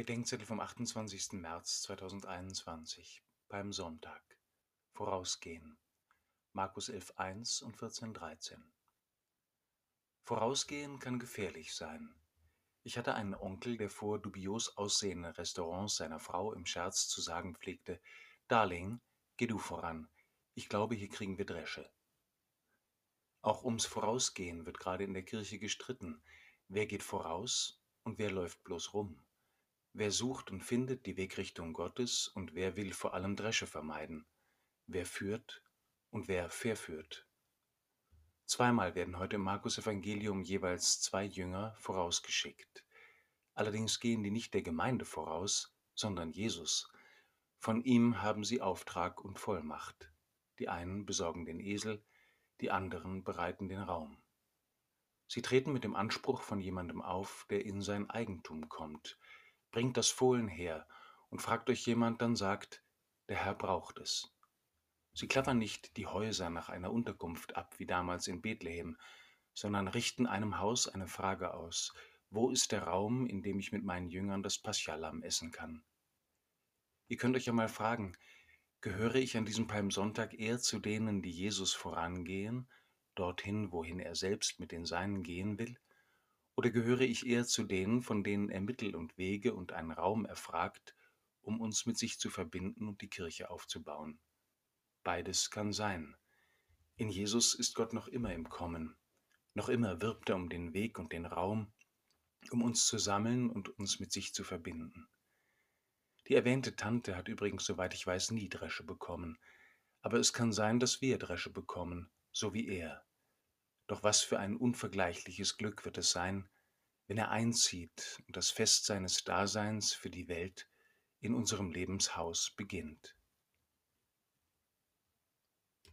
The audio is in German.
Bedenkzettel vom 28. März 2021, Palmsonntag. Vorausgehen. Markus 11.1 und 14.13. Vorausgehen kann gefährlich sein. Ich hatte einen Onkel, der vor dubios aussehenden Restaurants seiner Frau im Scherz zu sagen pflegte: Darling, geh du voran. Ich glaube, hier kriegen wir Dresche. Auch ums Vorausgehen wird gerade in der Kirche gestritten. Wer geht voraus und wer läuft bloß rum? Wer sucht und findet die Wegrichtung Gottes und wer will vor allem Dresche vermeiden? Wer führt und wer verführt? Zweimal werden heute im Markus Evangelium jeweils zwei Jünger vorausgeschickt. Allerdings gehen die nicht der Gemeinde voraus, sondern Jesus. Von ihm haben sie Auftrag und Vollmacht. Die einen besorgen den Esel, die anderen bereiten den Raum. Sie treten mit dem Anspruch von jemandem auf, der in sein Eigentum kommt, bringt das Fohlen her, und fragt euch jemand, dann sagt, der Herr braucht es. Sie klappern nicht die Häuser nach einer Unterkunft ab, wie damals in Bethlehem, sondern richten einem Haus eine Frage aus, wo ist der Raum, in dem ich mit meinen Jüngern das Paschalamm essen kann? Ihr könnt euch ja mal fragen, gehöre ich an diesem Palmsonntag eher zu denen, die Jesus vorangehen, dorthin, wohin er selbst mit den Seinen gehen will, oder gehöre ich eher zu denen, von denen er Mittel und Wege und einen Raum erfragt, um uns mit sich zu verbinden und die Kirche aufzubauen? Beides kann sein. In Jesus ist Gott noch immer im Kommen. Noch immer wirbt er um den Weg und den Raum, um uns zu sammeln und uns mit sich zu verbinden. Die erwähnte Tante hat übrigens, soweit ich weiß, nie Dresche bekommen. Aber es kann sein, dass wir Dresche bekommen, so wie er. Doch was für ein unvergleichliches Glück wird es sein, wenn er einzieht und das Fest seines Daseins für die Welt in unserem Lebenshaus beginnt.